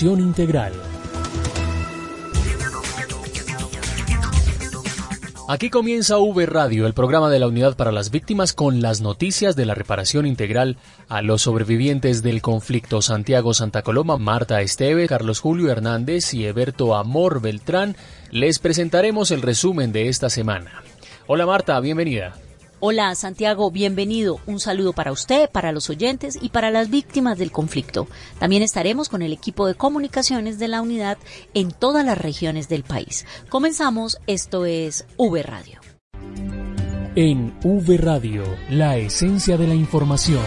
integral. Aquí comienza V Radio, el programa de la Unidad para las Víctimas con las noticias de la reparación integral a los sobrevivientes del conflicto Santiago Santa Coloma, Marta Esteve, Carlos Julio Hernández y Eberto Amor Beltrán. Les presentaremos el resumen de esta semana. Hola Marta, bienvenida. Hola Santiago, bienvenido. Un saludo para usted, para los oyentes y para las víctimas del conflicto. También estaremos con el equipo de comunicaciones de la unidad en todas las regiones del país. Comenzamos, esto es V Radio. En V Radio, la esencia de la información.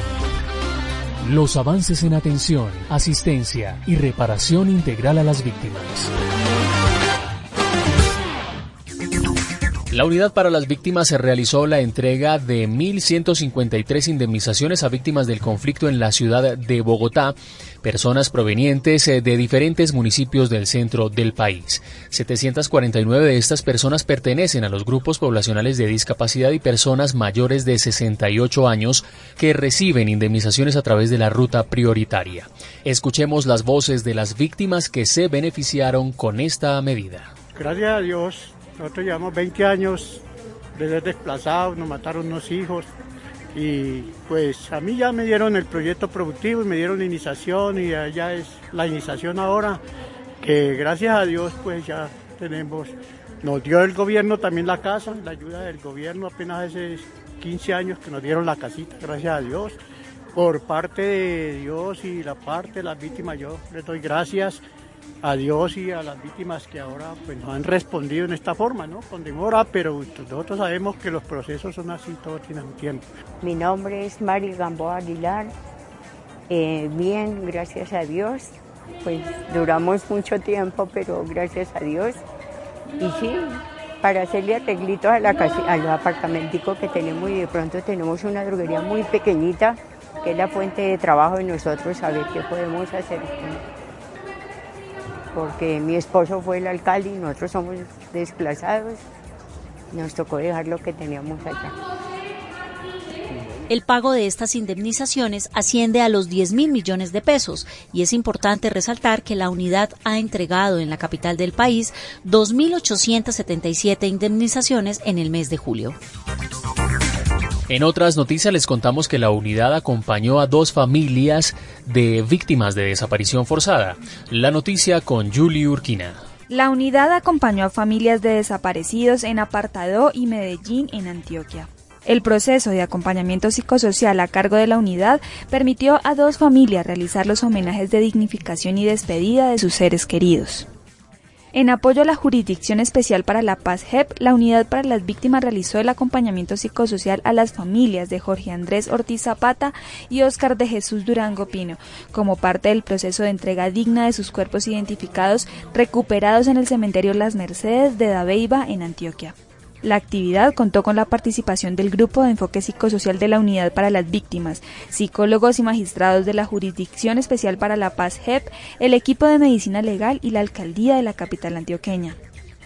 Los avances en atención, asistencia y reparación integral a las víctimas. La Unidad para las Víctimas se realizó la entrega de 1.153 indemnizaciones a víctimas del conflicto en la ciudad de Bogotá, personas provenientes eh, de diferentes municipios del centro del país. 749 de estas personas pertenecen a los grupos poblacionales de discapacidad y personas mayores de 68 años que reciben indemnizaciones a través de la ruta prioritaria. Escuchemos las voces de las víctimas que se beneficiaron con esta medida. Gracias a Dios nosotros llevamos 20 años de ser desplazados, nos mataron unos hijos y pues a mí ya me dieron el proyecto productivo y me dieron la iniciación y ya es la iniciación ahora que gracias a Dios pues ya tenemos, nos dio el gobierno también la casa, la ayuda del gobierno apenas hace 15 años que nos dieron la casita, gracias a Dios. Por parte de Dios y la parte de las víctimas yo les doy gracias a Dios y a las víctimas que ahora pues, nos han respondido en esta forma, ¿no? Con demora, pero nosotros sabemos que los procesos son así, todo tiene un tiempo. Mi nombre es Mari Gamboa Aguilar. Eh, bien, gracias a Dios. Pues duramos mucho tiempo, pero gracias a Dios. Y sí, para hacerle arreglitos a la casa, al apartamentico que tenemos y de pronto tenemos una droguería muy pequeñita, que es la fuente de trabajo de nosotros, saber qué podemos hacer porque mi esposo fue el alcalde y nosotros somos desplazados. Nos tocó dejar lo que teníamos allá. El pago de estas indemnizaciones asciende a los 10 mil millones de pesos y es importante resaltar que la unidad ha entregado en la capital del país 2.877 indemnizaciones en el mes de julio. En otras noticias les contamos que la unidad acompañó a dos familias de víctimas de desaparición forzada. La noticia con Julie Urquina. La unidad acompañó a familias de desaparecidos en Apartadó y Medellín, en Antioquia. El proceso de acompañamiento psicosocial a cargo de la unidad permitió a dos familias realizar los homenajes de dignificación y despedida de sus seres queridos. En apoyo a la Jurisdicción Especial para la Paz JEP, la Unidad para las Víctimas realizó el acompañamiento psicosocial a las familias de Jorge Andrés Ortiz Zapata y Óscar de Jesús Durango Pino, como parte del proceso de entrega digna de sus cuerpos identificados recuperados en el cementerio Las Mercedes de Dabeiba, en Antioquia. La actividad contó con la participación del Grupo de Enfoque Psicosocial de la Unidad para las Víctimas, psicólogos y magistrados de la Jurisdicción Especial para la Paz JEP, el equipo de Medicina Legal y la Alcaldía de la capital antioqueña.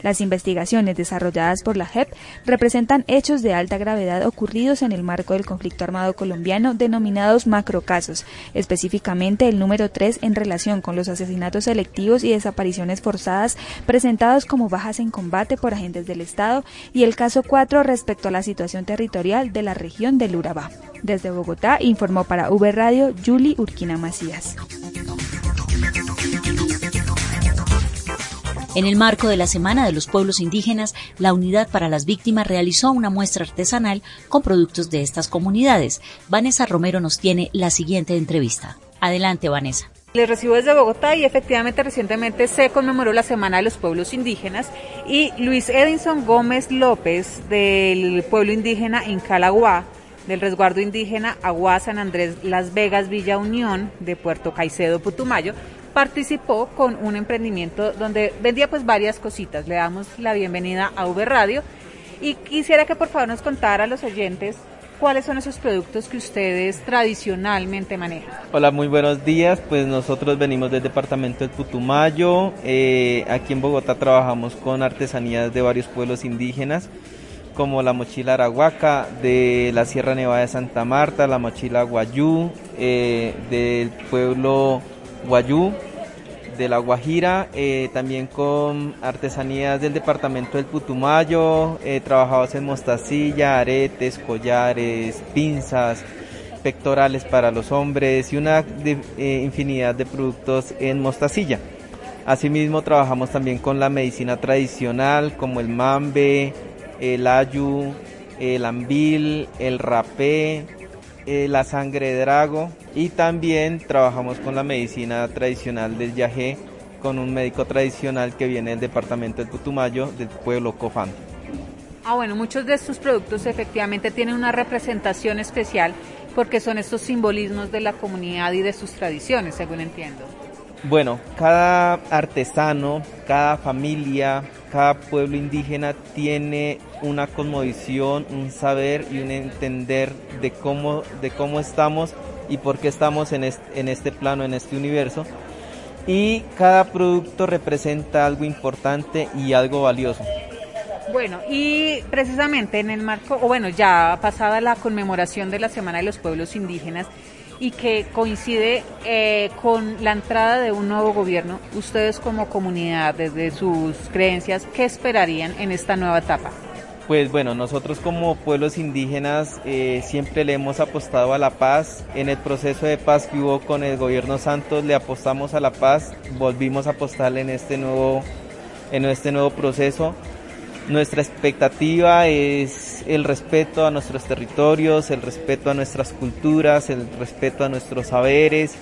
Las investigaciones desarrolladas por la JEP representan hechos de alta gravedad ocurridos en el marco del conflicto armado colombiano denominados macrocasos, específicamente el número 3 en relación con los asesinatos selectivos y desapariciones forzadas presentados como bajas en combate por agentes del Estado y el caso 4 respecto a la situación territorial de la región del Urabá. Desde Bogotá informó para V Radio Julie Urquina Macías. En el marco de la Semana de los Pueblos Indígenas, la Unidad para las Víctimas realizó una muestra artesanal con productos de estas comunidades. Vanessa Romero nos tiene la siguiente entrevista. Adelante, Vanessa. Les recibo desde Bogotá y efectivamente recientemente se conmemoró la Semana de los Pueblos Indígenas y Luis Edinson Gómez López del pueblo indígena Incalaguá del resguardo indígena Aguá San Andrés Las Vegas Villa Unión de Puerto Caicedo Putumayo participó con un emprendimiento donde vendía pues varias cositas. Le damos la bienvenida a V Radio y quisiera que por favor nos contara a los oyentes cuáles son esos productos que ustedes tradicionalmente manejan. Hola, muy buenos días. Pues nosotros venimos del departamento del Putumayo. Eh, aquí en Bogotá trabajamos con artesanías de varios pueblos indígenas como la mochila arahuaca de la Sierra Nevada de Santa Marta, la mochila guayú eh, del pueblo guayú de la Guajira, eh, también con artesanías del departamento del Putumayo, eh, trabajados en mostacilla, aretes, collares, pinzas, pectorales para los hombres y una eh, infinidad de productos en mostacilla. Asimismo trabajamos también con la medicina tradicional como el mambe, el ayu, el ambil, el rapé, eh, la sangre de drago y también trabajamos con la medicina tradicional del yagé con un médico tradicional que viene del departamento del Putumayo del pueblo Cofán. Ah, bueno, muchos de estos productos efectivamente tienen una representación especial porque son estos simbolismos de la comunidad y de sus tradiciones, según entiendo. Bueno, cada artesano, cada familia, cada pueblo indígena tiene una cosmovisión, un saber y un entender de cómo, de cómo estamos y por qué estamos en este, en este plano, en este universo. Y cada producto representa algo importante y algo valioso. Bueno, y precisamente en el marco, o bueno, ya pasada la conmemoración de la Semana de los Pueblos Indígenas, y que coincide eh, con la entrada de un nuevo gobierno, ustedes como comunidad, desde sus creencias, ¿qué esperarían en esta nueva etapa? Pues bueno, nosotros como pueblos indígenas eh, siempre le hemos apostado a la paz. En el proceso de paz que hubo con el gobierno Santos le apostamos a la paz, volvimos a apostarle en este nuevo, en este nuevo proceso. Nuestra expectativa es el respeto a nuestros territorios, el respeto a nuestras culturas, el respeto a nuestros saberes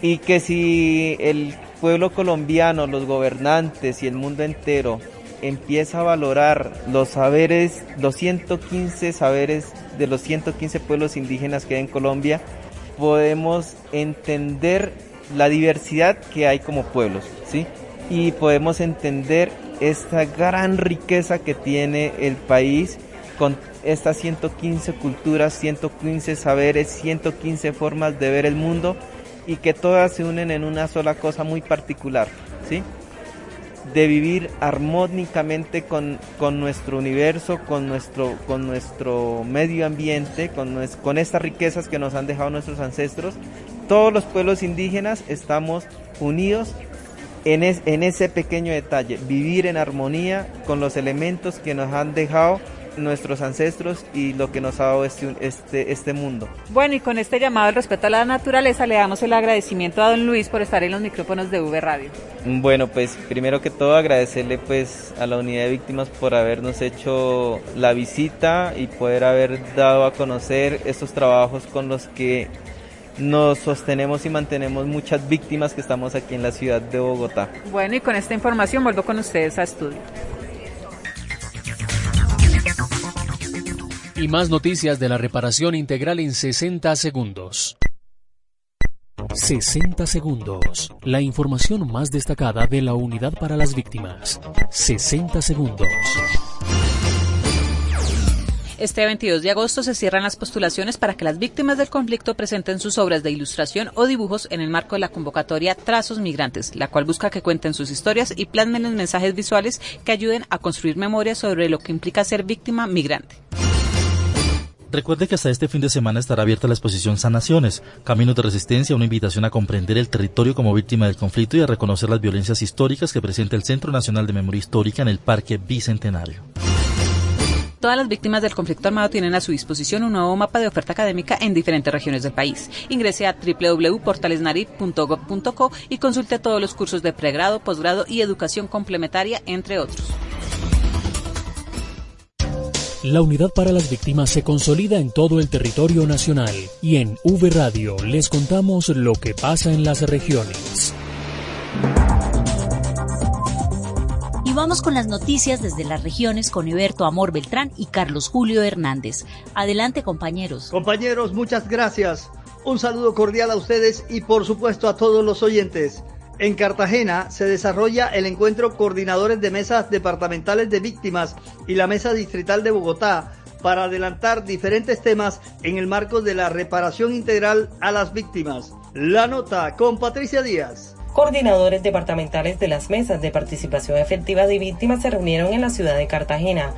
y que si el pueblo colombiano, los gobernantes y el mundo entero empieza a valorar los saberes, los 115 saberes de los 115 pueblos indígenas que hay en Colombia, podemos entender la diversidad que hay como pueblos, ¿sí? Y podemos entender esta gran riqueza que tiene el país con estas 115 culturas, 115 saberes, 115 formas de ver el mundo y que todas se unen en una sola cosa muy particular, ¿sí? De vivir armónicamente con, con nuestro universo, con nuestro, con nuestro medio ambiente, con, con estas riquezas que nos han dejado nuestros ancestros. Todos los pueblos indígenas estamos unidos en, en ese pequeño detalle, vivir en armonía con los elementos que nos han dejado nuestros ancestros y lo que nos ha dado este, este, este mundo. Bueno, y con este llamado al respeto a la naturaleza le damos el agradecimiento a don Luis por estar en los micrófonos de V Radio. Bueno, pues primero que todo agradecerle pues a la unidad de víctimas por habernos hecho la visita y poder haber dado a conocer estos trabajos con los que nos sostenemos y mantenemos muchas víctimas que estamos aquí en la ciudad de Bogotá. Bueno, y con esta información vuelvo con ustedes a estudio. Y más noticias de la reparación integral en 60 segundos. 60 segundos. La información más destacada de la unidad para las víctimas. 60 segundos. Este 22 de agosto se cierran las postulaciones para que las víctimas del conflicto presenten sus obras de ilustración o dibujos en el marco de la convocatoria Trazos Migrantes, la cual busca que cuenten sus historias y plasmen los mensajes visuales que ayuden a construir memoria sobre lo que implica ser víctima migrante. Recuerde que hasta este fin de semana estará abierta la exposición Sanaciones, Caminos de Resistencia, una invitación a comprender el territorio como víctima del conflicto y a reconocer las violencias históricas que presenta el Centro Nacional de Memoria Histórica en el Parque Bicentenario. Todas las víctimas del conflicto armado tienen a su disposición un nuevo mapa de oferta académica en diferentes regiones del país. Ingrese a www.portalesnari.gov.co y consulte todos los cursos de pregrado, posgrado y educación complementaria, entre otros. La unidad para las víctimas se consolida en todo el territorio nacional y en V Radio les contamos lo que pasa en las regiones. Y vamos con las noticias desde las regiones con Eberto Amor Beltrán y Carlos Julio Hernández. Adelante compañeros. Compañeros, muchas gracias. Un saludo cordial a ustedes y por supuesto a todos los oyentes. En Cartagena se desarrolla el encuentro Coordinadores de Mesas Departamentales de Víctimas y la Mesa Distrital de Bogotá para adelantar diferentes temas en el marco de la reparación integral a las víctimas. La nota con Patricia Díaz. Coordinadores departamentales de las mesas de participación efectiva de víctimas se reunieron en la ciudad de Cartagena.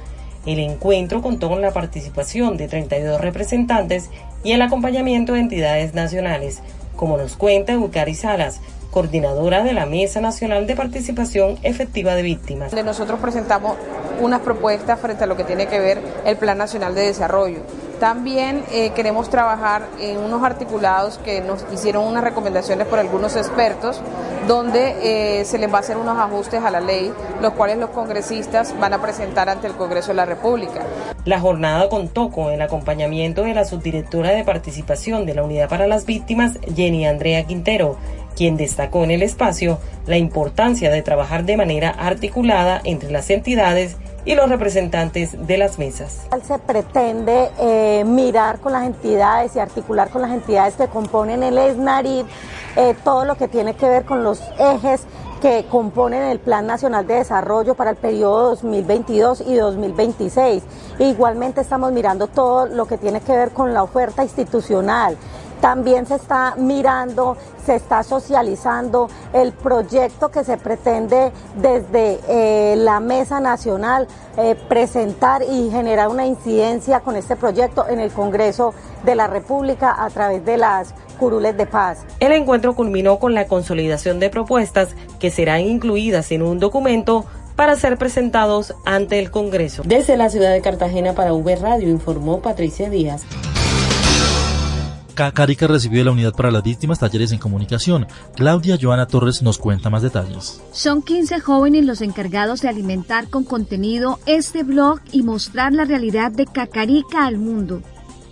El encuentro contó con la participación de 32 representantes y el acompañamiento de entidades nacionales, como nos cuenta Eucari Salas, coordinadora de la Mesa Nacional de Participación Efectiva de Víctimas. Nosotros presentamos unas propuestas frente a lo que tiene que ver el Plan Nacional de Desarrollo. También eh, queremos trabajar en unos articulados que nos hicieron unas recomendaciones por algunos expertos, donde eh, se les va a hacer unos ajustes a la ley, los cuales los congresistas van a presentar ante el Congreso de la República. La jornada contó con el acompañamiento de la subdirectora de participación de la Unidad para las Víctimas, Jenny Andrea Quintero, quien destacó en el espacio la importancia de trabajar de manera articulada entre las entidades y los representantes de las mesas. Se pretende eh, mirar con las entidades y articular con las entidades que componen el ESNARID eh, todo lo que tiene que ver con los ejes que componen el Plan Nacional de Desarrollo para el periodo 2022 y 2026. igualmente estamos mirando todo lo que tiene que ver con la oferta institucional, también se está mirando, se está socializando el proyecto que se pretende desde eh, la Mesa Nacional eh, presentar y generar una incidencia con este proyecto en el Congreso de la República a través de las curules de paz. El encuentro culminó con la consolidación de propuestas que serán incluidas en un documento para ser presentados ante el Congreso. Desde la ciudad de Cartagena para V Radio informó Patricia Díaz. Cacarica recibió de la Unidad para las Víctimas talleres en comunicación. Claudia Joana Torres nos cuenta más detalles. Son 15 jóvenes los encargados de alimentar con contenido este blog y mostrar la realidad de Cacarica al mundo,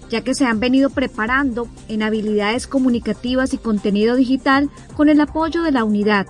ya que se han venido preparando en habilidades comunicativas y contenido digital con el apoyo de la unidad.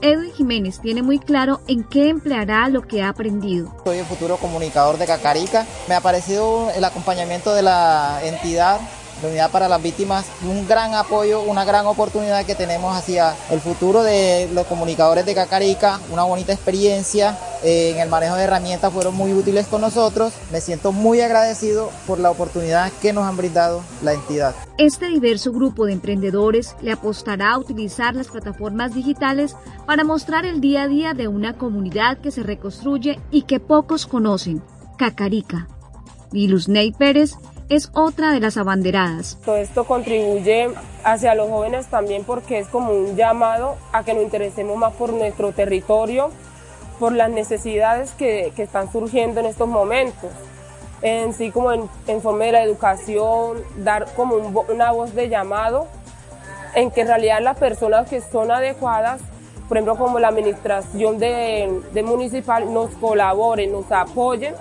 Edwin Jiménez tiene muy claro en qué empleará lo que ha aprendido. Soy el futuro comunicador de Cacarica. Me ha parecido el acompañamiento de la entidad la Unidad para las Víctimas, un gran apoyo, una gran oportunidad que tenemos hacia el futuro de los comunicadores de Cacarica, una bonita experiencia eh, en el manejo de herramientas fueron muy útiles con nosotros. Me siento muy agradecido por la oportunidad que nos han brindado la entidad. Este diverso grupo de emprendedores le apostará a utilizar las plataformas digitales para mostrar el día a día de una comunidad que se reconstruye y que pocos conocen, Cacarica. Y Ney Pérez es otra de las abanderadas. Todo esto contribuye hacia los jóvenes también porque es como un llamado a que nos interesemos más por nuestro territorio, por las necesidades que, que están surgiendo en estos momentos. En sí como en, forma de la educación, dar como una voz de llamado en que en realidad las personas que son adecuadas, por ejemplo como la administración de, de municipal, nos colaboren, nos apoyen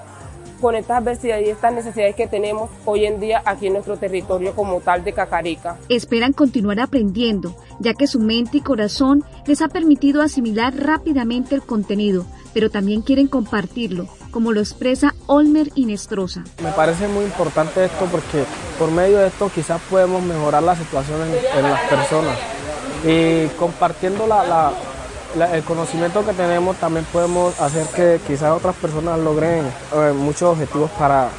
con estas adversidades y estas necesidades que tenemos hoy en día aquí en nuestro territorio como tal de Cacarica. Esperan continuar aprendiendo, ya que su mente y corazón les ha permitido asimilar rápidamente el contenido, pero también quieren compartirlo, como lo expresa Olmer Inestrosa. Me parece muy importante esto porque por medio de esto quizás podemos mejorar la situación en, las personas y compartiendo la el conocimiento que tenemos también podemos hacer que quizás otras personas logren eh, muchos objetivos para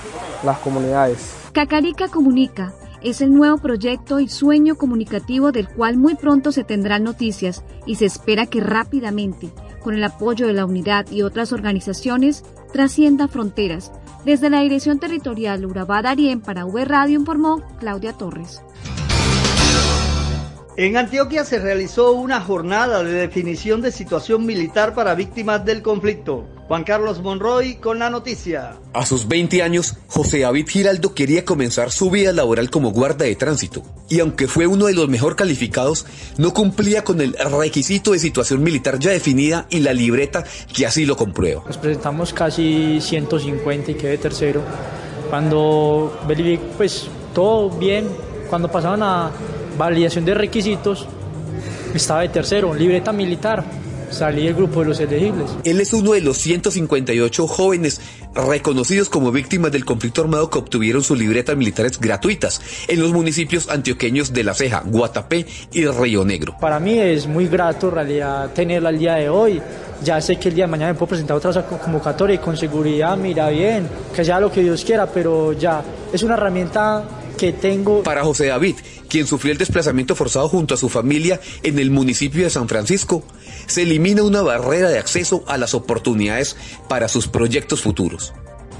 las comunidades. Cacarica Comunica es el nuevo proyecto y sueño comunicativo del cual muy pronto se tendrán noticias y se espera que rápidamente, con el apoyo de la unidad y otras organizaciones, trascienda fronteras. Desde la Dirección Territorial Urabá Darien para V Radio informó Claudia Torres. En Antioquia se realizó una jornada de definición de situación militar para víctimas del conflicto. Juan Carlos Monroy con la noticia. A sus 20 años, José David Giraldo quería comenzar su vida laboral como guarda de tránsito y aunque fue uno de los mejor calificados, no cumplía con el requisito de situación militar ya definida y la libreta que así lo comprueba. Nos presentamos casi 150 y quedé tercero. Cuando pues todo bien, cuando pasaban a validación de requisitos, estaba de tercero, libreta militar, salí del grupo de los elegibles. Él es uno de los 158 jóvenes reconocidos como víctimas del conflicto armado que obtuvieron sus libretas militares gratuitas en los municipios antioqueños de La Ceja, Guatapé y Río Negro. Para mí es muy grato en realidad tenerla al día de hoy. Ya sé que el día de mañana me puedo presentar otra convocatoria y con seguridad mira bien, que sea lo que Dios quiera, pero ya es una herramienta Para José David, quien sufrió el desplazamiento forzado junto a su familia en el municipio de San Francisco, se elimina una barrera de acceso a las oportunidades para sus proyectos futuros.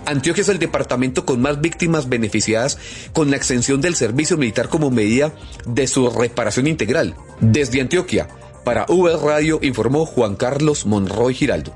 Antioquia es el departamento con más víctimas beneficiadas con la extensión del servicio militar como medida de su reparación integral. Desde Antioquia, para V Radio informó Juan Carlos Monroy Giraldo.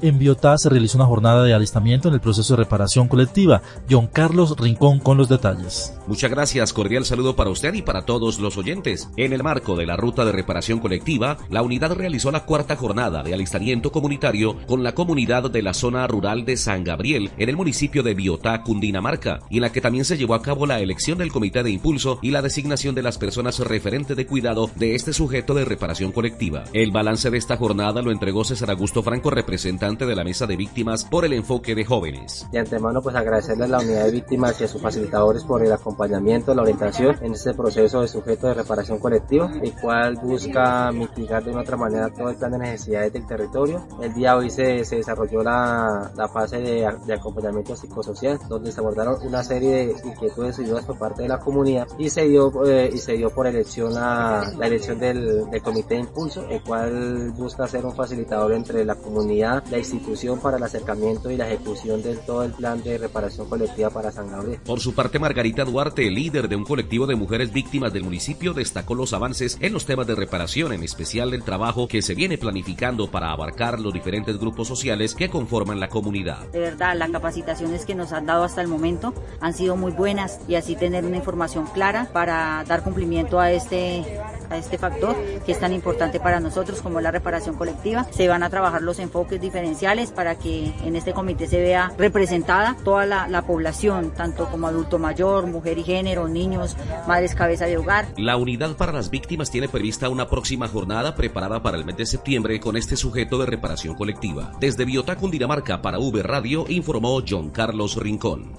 En Biotá se realizó una jornada de alistamiento en el proceso de reparación colectiva. John Carlos Rincón con los detalles. Muchas gracias, cordial saludo para usted y para todos los oyentes. En el marco de la ruta de reparación colectiva, la unidad realizó la cuarta jornada de alistamiento comunitario con la comunidad de la zona rural de San Gabriel en el municipio de Biotá, Cundinamarca, y en la que también se llevó a cabo la elección del comité de impulso y la designación de las personas referente de cuidado de este sujeto de reparación colectiva. El balance de esta jornada lo entregó César Augusto Franco, representante de la mesa de víctimas por el enfoque de jóvenes. De antemano, pues agradecerle a la unidad de víctimas y a sus facilitadores por el acompañamiento, la orientación en este proceso de sujeto de reparación colectiva, el cual busca mitigar de una otra manera todo el plan de necesidades del territorio. El día hoy se, se desarrolló la, la fase de, de, acompañamiento psicosocial, donde se abordaron una serie de inquietudes y dudas por parte de la comunidad y se dio, eh, y se dio por elección la, la elección del, del comité de impulso, el cual busca ser un facilitador entre la comunidad, la institución para el acercamiento y la ejecución de todo el plan de reparación colectiva para San Gabriel. Por su parte, Margarita Duarte, líder de un colectivo de mujeres víctimas del municipio, destacó los avances en los temas de reparación, en especial el trabajo que se viene planificando para abarcar los diferentes grupos sociales que conforman la comunidad. De verdad, las capacitaciones que nos han dado hasta el momento han sido muy buenas y así tener una información clara para dar cumplimiento a este a este factor que es tan importante para nosotros como la reparación colectiva. Se van a trabajar los enfoques diferenciales para que en este comité se vea representada toda la, la población, tanto como adulto mayor, mujer y género, niños, madres cabeza de hogar. La unidad para las víctimas tiene prevista una próxima jornada preparada para el mes de septiembre con este sujeto de reparación colectiva. Desde Biotá, Cundinamarca, para V Radio, informó John Carlos Rincón.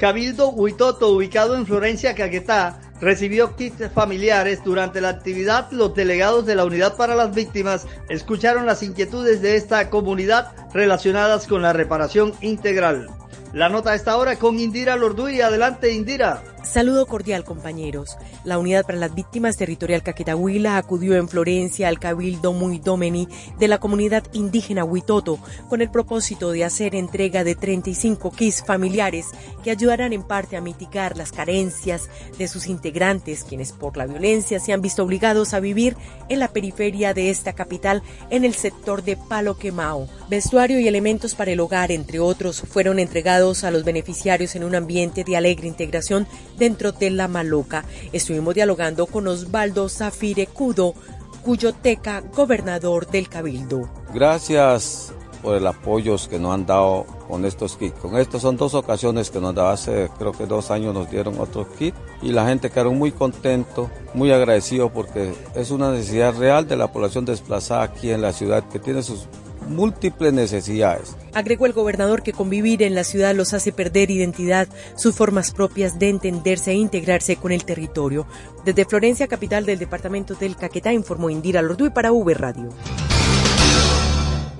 Cabildo Huitoto, ubicado en Florencia, Caquetá, recibió kits familiares. Durante la actividad, los delegados de la Unidad para las Víctimas escucharon las inquietudes de esta comunidad relacionadas con la reparación integral. La nota a esta hora con Indira Lorduy. Adelante, Indira. Saludo cordial, compañeros. La Unidad para las Víctimas Territorial Caquetahuila acudió en Florencia al Cabildo Muidomeni de la comunidad indígena Huitoto con el propósito de hacer entrega de 35 kits familiares que ayudarán en parte a mitigar las carencias de sus integrantes, quienes por la violencia se han visto obligados a vivir en la periferia de esta capital en el sector de Palo Quemao. Vestuario y elementos para el hogar, entre otros, fueron entregados a los beneficiarios en un ambiente de alegre integración dentro de La Maloca. Estuvimos dialogando con Osvaldo Zafire Cudo, Cuyoteca, gobernador del Cabildo. Gracias por el apoyo que nos han dado con estos kits. Con estos son dos ocasiones que nos da hace creo que dos años nos dieron otros kits y la gente quedó muy contento, muy agradecido porque es una necesidad real de la población desplazada aquí en la ciudad que tiene sus múltiples necesidades. Agregó el gobernador que convivir en la ciudad los hace perder identidad, sus formas propias de entenderse e integrarse con el territorio. Desde Florencia, capital del departamento del Caquetá, informó Indira Lorduy para V Radio.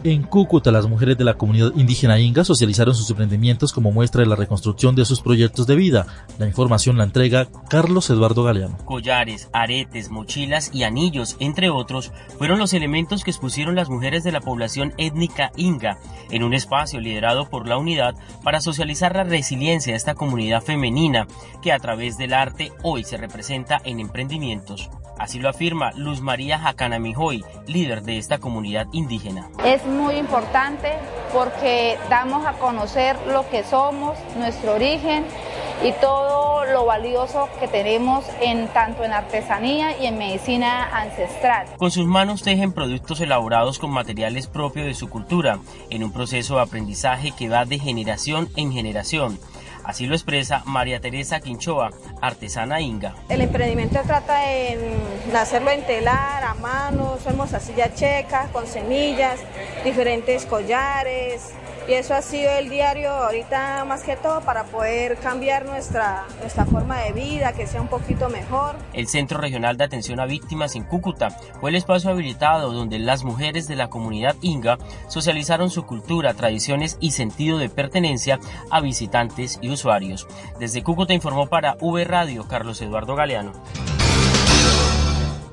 En Cúcuta, las mujeres de la comunidad indígena Inga socializaron sus emprendimientos como muestra de la reconstrucción de sus proyectos de vida. La información la entrega Carlos Eduardo Galeano. Collares, aretes, mochilas y anillos, entre otros, fueron los elementos que expusieron las mujeres de la población étnica Inga en un espacio liderado por la unidad para socializar la resiliencia de esta comunidad femenina que a través del arte hoy se representa en emprendimientos. Así lo afirma Luz María Jacanamijoy, líder de esta comunidad indígena. Es muy importante porque damos a conocer lo que somos, nuestro origen y todo lo valioso que tenemos en tanto en artesanía y en medicina ancestral. Con sus manos tejen productos elaborados con materiales propios de su cultura, en un proceso de aprendizaje que va de generación en generación. Así lo expresa María Teresa Quinchoa, artesana inga. El emprendimiento trata en hacerlo en telar, a mano, somos silla checa, con semillas, diferentes collares, y eso ha sido el diario ahorita más que todo para poder cambiar nuestra, nuestra forma de vida, que sea un poquito mejor. El Centro Regional de Atención a Víctimas en Cúcuta fue el espacio habilitado donde las mujeres de la comunidad Inga socializaron su cultura, tradiciones y sentido de pertenencia a visitantes y usuarios. Desde Cúcuta informó para V Radio Carlos Eduardo Galeano.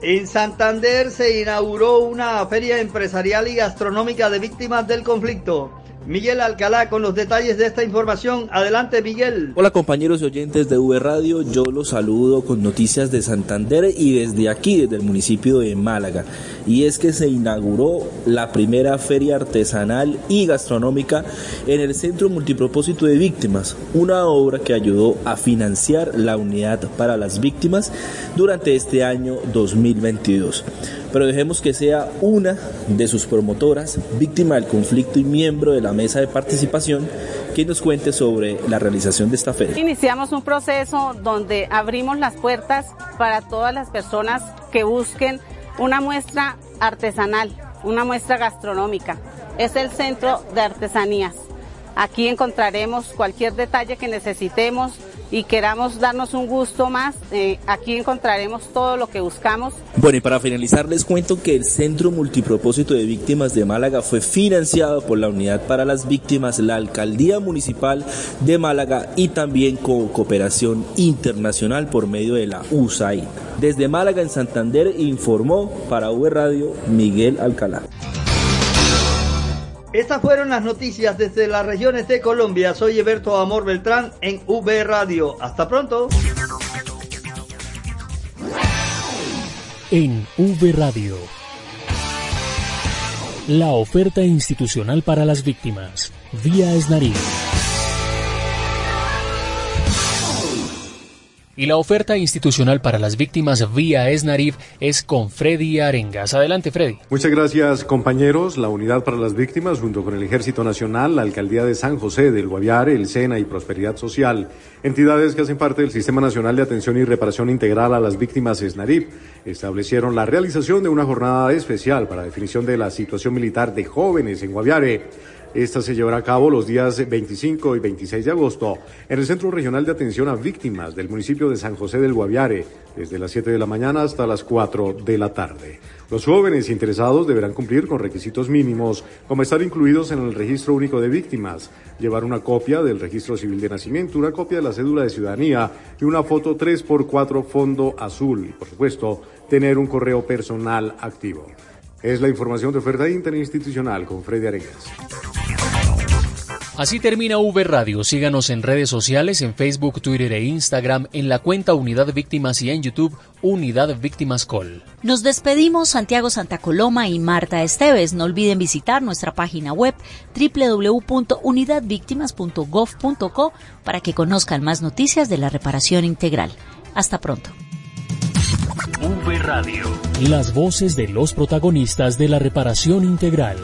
En Santander se inauguró una feria empresarial y gastronómica de víctimas del conflicto. Miguel Alcalá con los detalles de esta información. Adelante, Miguel. Hola compañeros y oyentes de V Radio, yo los saludo con noticias de Santander y desde aquí, desde el municipio de Málaga. Y es que se inauguró la primera feria artesanal y gastronómica en el Centro Multipropósito de Víctimas, una obra que ayudó a financiar la unidad para las víctimas durante este año 2022 pero dejemos que sea una de sus promotoras, víctima del conflicto y miembro de la mesa de participación, que nos cuente sobre la realización de esta feria. Iniciamos un proceso donde abrimos las puertas para todas las personas que busquen una muestra artesanal, una muestra gastronómica. Es el centro de artesanías. Aquí encontraremos cualquier detalle que necesitemos y queramos darnos un gusto más, eh, aquí encontraremos todo lo que buscamos. Bueno, y para finalizar les cuento que el Centro Multipropósito de Víctimas de Málaga fue financiado por la Unidad para las Víctimas, la Alcaldía Municipal de Málaga y también con cooperación internacional por medio de la USAID. Desde Málaga en Santander informó para V Radio Miguel Alcalá. Estas fueron las noticias desde las regiones de Colombia. Soy Eberto Amor Beltrán en V Radio. Hasta pronto. En V Radio. La oferta institucional para las víctimas. Vía Esnarí. Y la oferta institucional para las víctimas vía ESNARIF es con Freddy Arengas. Adelante, Freddy. Muchas gracias, compañeros. La Unidad para las Víctimas, junto con el Ejército Nacional, la Alcaldía de San José del Guaviare, el SENA y Prosperidad Social, entidades que hacen parte del Sistema Nacional de Atención y Reparación Integral a las Víctimas ESNARIF, establecieron la realización de una jornada especial para definición de la situación militar de jóvenes en Guaviare. Esta se llevará a cabo los días 25 y 26 de agosto en el Centro Regional de Atención a Víctimas del municipio de San José del Guaviare, desde las 7 de la mañana hasta las 4 de la tarde. Los jóvenes interesados deberán cumplir con requisitos mínimos, como estar incluidos en el registro único de víctimas, llevar una copia del registro civil de nacimiento, una copia de la cédula de ciudadanía y una foto 3x4 fondo azul y, por supuesto, tener un correo personal activo. Es la información de oferta interinstitucional con Freddy Arenas. Así termina V Radio. Síganos en redes sociales, en Facebook, Twitter e Instagram, en la cuenta Unidad Víctimas y en YouTube Unidad Víctimas Col. Nos despedimos Santiago Santa Coloma y Marta Esteves. No olviden visitar nuestra página web www.unidadvictimas.gov.co para que conozcan más noticias de la reparación integral. Hasta pronto. V Radio. Las voces de los protagonistas de la reparación integral.